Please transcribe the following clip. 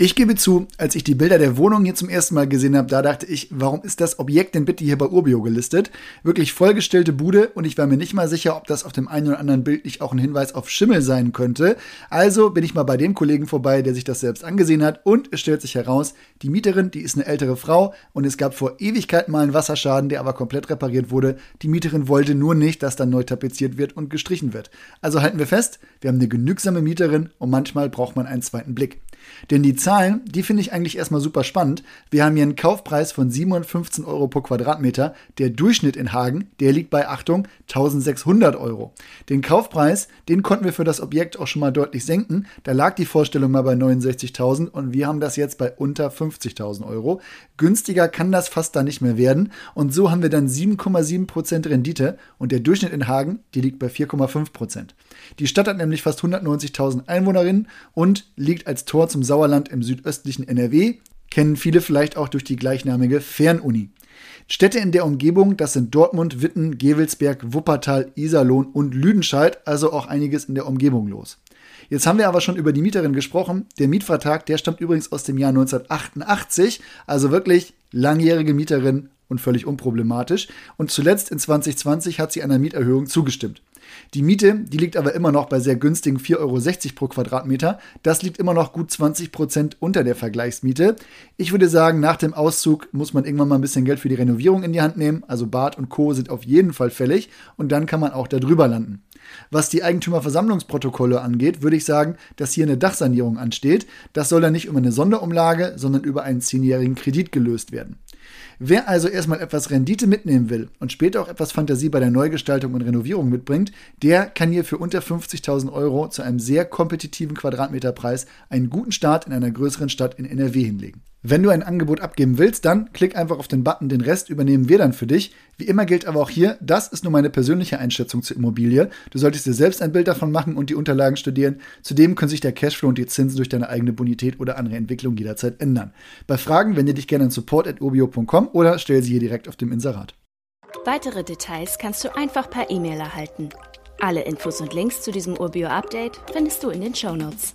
Ich gebe zu, als ich die Bilder der Wohnung hier zum ersten Mal gesehen habe, da dachte ich, warum ist das Objekt denn bitte hier bei Urbio gelistet? Wirklich vollgestellte Bude und ich war mir nicht mal sicher, ob das auf dem einen oder anderen Bild nicht auch ein Hinweis auf Schimmel sein könnte. Also bin ich mal bei dem Kollegen vorbei, der sich das selbst angesehen hat und es stellt sich heraus, die Mieterin, die ist eine ältere Frau und es gab vor Ewigkeiten mal einen Wasserschaden, der aber komplett repariert wurde. Die Mieterin wollte nur nicht, dass dann neu tapeziert wird und gestrichen wird. Also halten wir fest, wir haben eine genügsame Mieterin und manchmal braucht man einen zweiten Blick. Denn die Zahlen, die finde ich eigentlich erstmal super spannend. Wir haben hier einen Kaufpreis von 715 Euro pro Quadratmeter. Der Durchschnitt in Hagen, der liegt bei, Achtung, 1600 Euro. Den Kaufpreis, den konnten wir für das Objekt auch schon mal deutlich senken. Da lag die Vorstellung mal bei 69.000 und wir haben das jetzt bei unter 50.000 Euro. Günstiger kann das fast da nicht mehr werden. Und so haben wir dann 7,7% Rendite und der Durchschnitt in Hagen, die liegt bei 4,5%. Die Stadt hat nämlich fast 190.000 Einwohnerinnen und liegt als Tor zum Sauerland im südöstlichen NRW, kennen viele vielleicht auch durch die gleichnamige Fernuni. Städte in der Umgebung, das sind Dortmund, Witten, Gevelsberg, Wuppertal, Iserlohn und Lüdenscheid, also auch einiges in der Umgebung los. Jetzt haben wir aber schon über die Mieterin gesprochen. Der Mietvertrag, der stammt übrigens aus dem Jahr 1988, also wirklich langjährige Mieterin und völlig unproblematisch. Und zuletzt in 2020 hat sie einer Mieterhöhung zugestimmt. Die Miete, die liegt aber immer noch bei sehr günstigen 4,60 Euro pro Quadratmeter. Das liegt immer noch gut 20 Prozent unter der Vergleichsmiete. Ich würde sagen, nach dem Auszug muss man irgendwann mal ein bisschen Geld für die Renovierung in die Hand nehmen. Also Bad und Co. sind auf jeden Fall fällig und dann kann man auch da drüber landen. Was die Eigentümerversammlungsprotokolle angeht, würde ich sagen, dass hier eine Dachsanierung ansteht. Das soll dann nicht über eine Sonderumlage, sondern über einen zehnjährigen Kredit gelöst werden. Wer also erstmal etwas Rendite mitnehmen will und später auch etwas Fantasie bei der Neugestaltung und Renovierung mitbringt, der kann hier für unter 50.000 Euro zu einem sehr kompetitiven Quadratmeterpreis einen guten Start in einer größeren Stadt in NRW hinlegen. Wenn du ein Angebot abgeben willst, dann klick einfach auf den Button, den Rest übernehmen wir dann für dich. Wie immer gilt aber auch hier, das ist nur meine persönliche Einschätzung zur Immobilie. Du solltest dir selbst ein Bild davon machen und die Unterlagen studieren. Zudem können sich der Cashflow und die Zinsen durch deine eigene Bonität oder andere Entwicklung jederzeit ändern. Bei Fragen wende dich gerne an support.obio.com oder stell sie hier direkt auf dem Inserat. Weitere Details kannst du einfach per E-Mail erhalten. Alle Infos und Links zu diesem Urbio-Update findest du in den Show Notes.